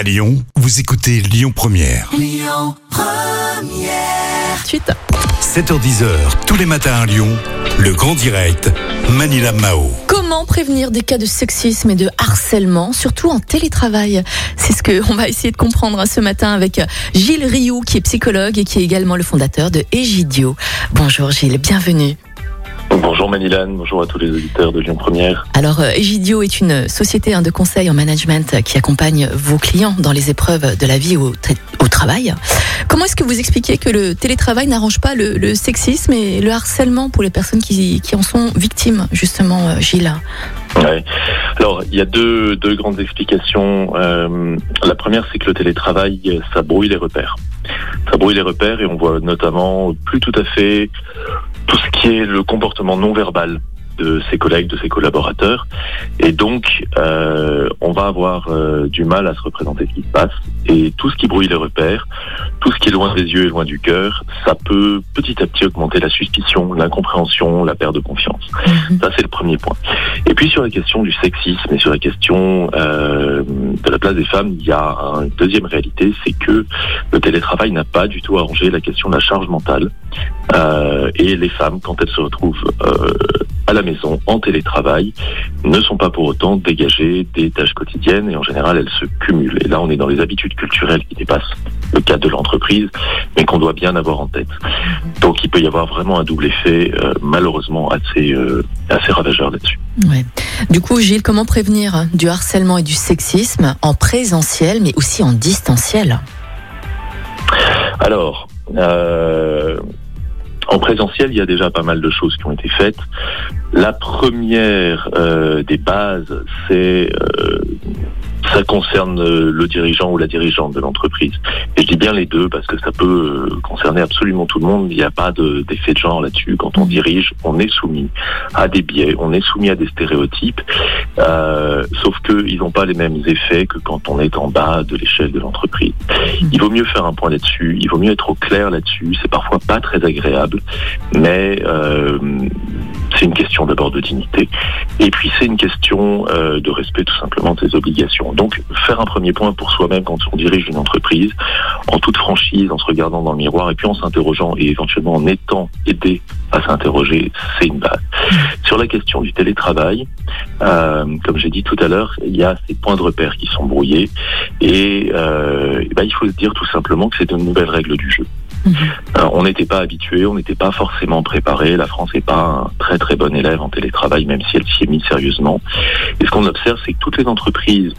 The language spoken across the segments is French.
À Lyon, vous écoutez Lyon Première. Suite. 7h10h, tous les matins à Lyon, le grand direct, Manila Mao. Comment prévenir des cas de sexisme et de harcèlement, surtout en télétravail? C'est ce que on va essayer de comprendre ce matin avec Gilles Rioux, qui est psychologue et qui est également le fondateur de Egidio. Bonjour Gilles, bienvenue. Bonjour Manilane, bonjour à tous les auditeurs de Lyon Première. Alors, euh, Egidio est une société hein, de conseil en management qui accompagne vos clients dans les épreuves de la vie au, tra- au travail. Comment est-ce que vous expliquez que le télétravail n'arrange pas le, le sexisme et le harcèlement pour les personnes qui, qui en sont victimes, justement, euh, Gilles? Ouais. Alors, il y a deux, deux grandes explications. Euh, la première, c'est que le télétravail, ça brouille les repères. Ça brouille les repères et on voit notamment plus tout à fait tout ce qui est le comportement non verbal de ses collègues, de ses collaborateurs. Et donc, euh, on va avoir euh, du mal à se représenter ce qui se passe. Et tout ce qui brouille les repères, tout ce qui est loin des yeux et loin du cœur, ça peut petit à petit augmenter la suspicion, l'incompréhension, la perte de confiance. Ça, c'est le premier point. Et puis sur la question du sexisme et sur la question euh, de la place des femmes, il y a une deuxième réalité, c'est que le télétravail n'a pas du tout arrangé la question de la charge mentale. Euh, et les femmes, quand elles se retrouvent euh, à la maison en télétravail, ne sont pas pour autant dégagées des tâches quotidiennes et en général elles se cumulent. Et là, on est dans les habitudes culturelles qui dépassent le cadre de l'entreprise, mais qu'on doit bien avoir en tête. Donc, il peut y avoir vraiment un double effet, euh, malheureusement assez euh, assez ravageur là-dessus. Ouais. Du coup, Gilles, comment prévenir du harcèlement et du sexisme en présentiel, mais aussi en distanciel? Alors, euh, en présentiel, il y a déjà pas mal de choses qui ont été faites. La première euh, des bases, c'est euh, ça concerne euh, le dirigeant ou la dirigeante de l'entreprise. Et je dis bien les deux parce que ça peut euh, concerner absolument tout le monde. Il n'y a pas de- d'effet de genre là-dessus. Quand on dirige, on est soumis à des biais, on est soumis à des stéréotypes. Euh, sauf qu'ils n'ont pas les mêmes effets que quand on est en bas de l'échelle de l'entreprise. Il vaut mieux faire un point là-dessus. Il vaut mieux être au clair là-dessus. C'est parfois pas très agréable, mais euh, c'est une question d'abord de dignité. Et puis c'est une question euh, de respect tout simplement de ses obligations. Donc faire un premier point pour soi-même quand on dirige une entreprise, en toute franchise, en se regardant dans le miroir et puis en s'interrogeant et éventuellement en étant aidé à s'interroger, c'est une base. Sur la question du télétravail, euh, comme j'ai dit tout à l'heure, il y a ces points de repère qui sont brouillés et, euh, ben, il faut se dire tout simplement que c'est de nouvelles règles du jeu. Mhm. On n'était pas habitué, on n'était pas forcément préparé. La France n'est pas un très très bon élève en télétravail, même si elle s'y est mise sérieusement. Et ce qu'on observe, c'est que toutes les entreprises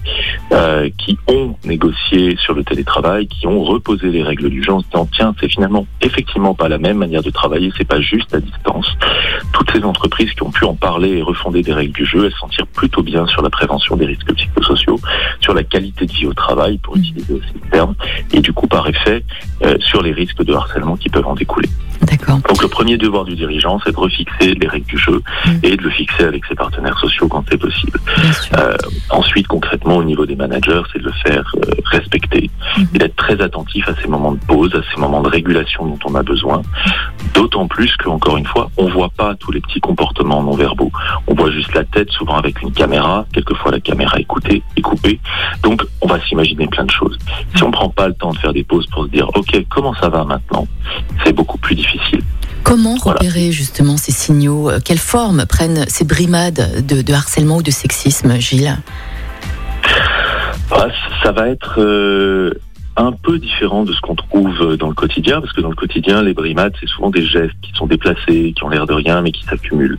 euh, qui ont négocié sur le télétravail, qui ont reposé les règles du jeu en se disant tiens, c'est finalement effectivement pas la même manière de travailler, c'est pas juste à distance. Toutes ces entreprises qui ont pu en parler et refonder des règles du jeu, elles s'en tirent plutôt bien sur la prévention des risques psychosociaux, sur la qualité de vie au travail, pour utiliser aussi le terme, et du coup par effet euh, sur les risques de harcèlement qui peuvent en découler. D'accord. Donc le premier devoir du dirigeant, c'est de refixer les règles du jeu Mm. et de le fixer avec ses partenaires sociaux quand c'est possible. Euh, ensuite, concrètement, au niveau des managers, c'est de le faire euh, respecter et d'être très attentif à ces moments de pause, à ces moments de régulation dont on a besoin. D'autant plus que, encore une fois, on voit pas tous les petits comportements non verbaux. On voit juste la tête, souvent avec une caméra. Quelquefois, la caméra est coupée, est coupée. Donc, on va s'imaginer plein de choses. Si on prend pas le temps de faire des pauses pour se dire, OK, comment ça va maintenant? C'est beaucoup plus difficile. Comment Voilà. repérer justement ces signaux? Quelle forme prennent ces brimades de, de harcèlement ou de sexisme, Gilles? Ah, ça va être euh, un peu différent de ce qu'on trouve dans le quotidien, parce que dans le quotidien, les brimades, c'est souvent des gestes qui sont déplacés, qui ont l'air de rien, mais qui s'accumulent.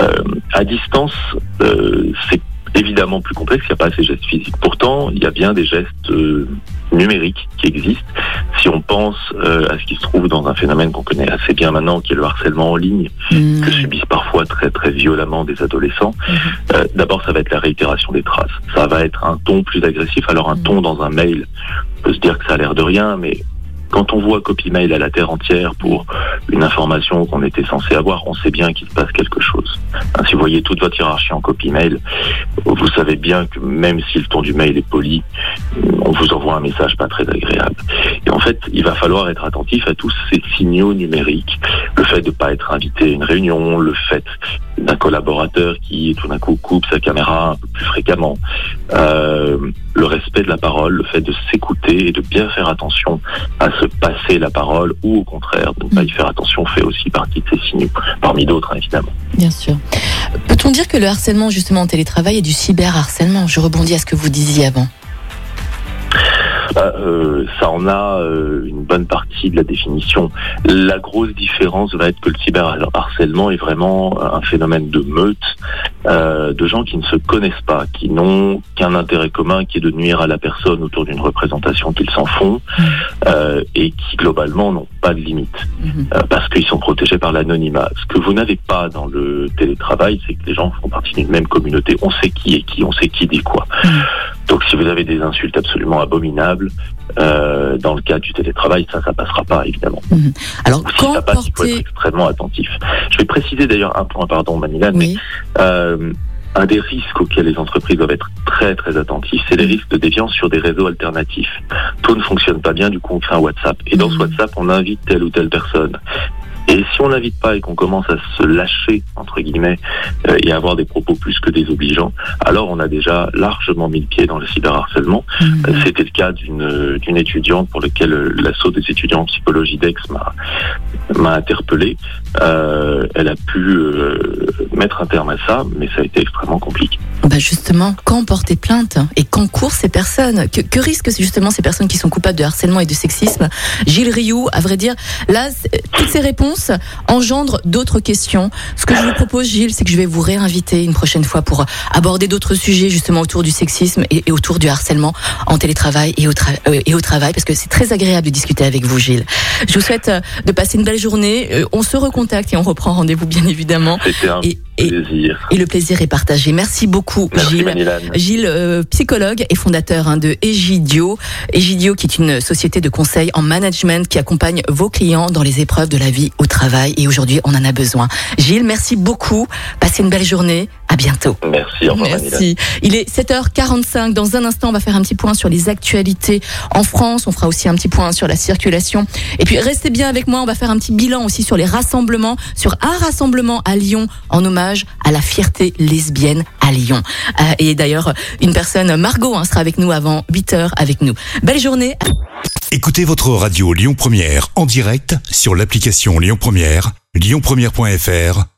Euh, à distance, euh, c'est évidemment plus complexe, il n'y a pas assez de gestes physiques. Pourtant, il y a bien des gestes numériques qui existent. Si on pense euh, à ce qui se trouve dans un phénomène qu'on connaît assez bien maintenant, qui est le harcèlement en ligne, Hmm, que subissent parfois très très violemment des adolescents. Euh, D'abord, ça va être la réitération des traces. Ça va être un ton plus agressif. Alors un Mhm. ton dans un mail, on peut se dire que ça a l'air de rien, mais quand on voit copy mail à la terre entière pour une information qu'on était censé avoir, on sait bien qu'il se passe quelque chose. Hein, si vous voyez toute votre hiérarchie en copy mail, vous savez bien que même si le ton du mail est poli, on vous envoie un message pas très agréable. Et en fait, il va falloir être attentif à tous ces signaux numériques. Le fait de ne pas être invité à une réunion, le fait d'un collaborateur qui tout d'un coup coupe sa caméra un peu plus fréquemment, euh, le respect de la parole, le fait de s'écouter et de bien faire attention à se passer la parole ou au contraire de ne pas y faire attention fait aussi partie de ces signaux, parmi d'autres hein, évidemment. Bien sûr. Peut-on dire que le harcèlement justement en télétravail est du cyberharcèlement? Je rebondis à ce que vous disiez avant. Bah, euh, ça en a euh, une bonne partie de la définition. La grosse différence va être que le cyberharcèlement est vraiment un phénomène de meute, euh, de gens qui ne se connaissent pas, qui n'ont qu'un intérêt commun qui est de nuire à la personne autour d'une représentation qu'ils s'en font, mmh. et qui globalement n'ont pas de limite, mmh. parce qu'ils sont protégés par l'anonymat. Ce que vous n'avez pas dans le télétravail, c'est que les gens font partie d'une même communauté. On sait qui est qui, on sait qui dit quoi. Mmh. Donc si vous avez des insultes absolument abominables, euh, dans le cas du télétravail, ça, ça passera pas, évidemment. Mhm. Alors, si ça passe, il faut être extrêmement attentif. Je vais préciser d'ailleurs un point, pardon, Manila, mais euh, un des risques auxquels les entreprises doivent être très très attentifs, c'est les mhm. risques de déviance sur des réseaux alternatifs. Tout ne fonctionne pas bien, du coup on crée un WhatsApp. Et dans ce mhm. WhatsApp, on invite telle ou telle personne. Et si on n'invite pas et qu'on commence à se lâcher, entre guillemets, euh, et avoir des propos plus que désobligeants, alors on a déjà largement mis le pied dans le cyberharcèlement. Mmh. Euh, c'était le cas d'une étudiante pour laquelle euh, l'assaut des étudiants en psychologie d'Aix m'a interpellé. Euh, elle a pu mettre un terme à ça, mais ça a été extrêmement compliqué. Bah justement, quand porter plainte et quand courent ces personnes? Que, que risquent justement ces personnes qui sont coupables de harcèlement et de sexisme? Gilles Rioux, à vrai dire, là, toutes ces réponses engendre d'autres questions. Ce que je vous propose, Gilles, c'est que je vais vous réinviter une prochaine fois pour aborder d'autres sujets justement autour du sexisme et, autour du harcèlement en télétravail et au, euh, travail, parce que c'est très agréable de discuter avec vous, Gilles. Je vous souhaite euh, de passer une belle journée. Euh, on se recontacte et on reprend rendez-vous, bien évidemment. Et, plaisir. Et le plaisir est partagé. Merci beaucoup, Gilles. Gilles, psychologue et fondateur hein, de Egidio. Egidio, qui est une société de conseil en management qui accompagne vos clients dans les épreuves de la vie au travail. Et aujourd'hui, on en a besoin. Gilles, merci beaucoup. Passez une belle journée. À bientôt. Merci. Au revoir, merci. Il est 7h45. Dans un instant, on va faire un petit point sur les actualités en France. On fera aussi un petit point sur la circulation. Et puis, restez bien avec moi. On va faire un petit bilan aussi sur les rassemblements, sur un rassemblement à Lyon en hommage à la fierté lesbienne à Lyon. Euh, et d'ailleurs, une personne, Margot, hein, sera avec nous avant 8 h avec nous. Belle journée. Écoutez votre radio Lyon Première en direct sur l'application Lyon Première, lyonpremière.fr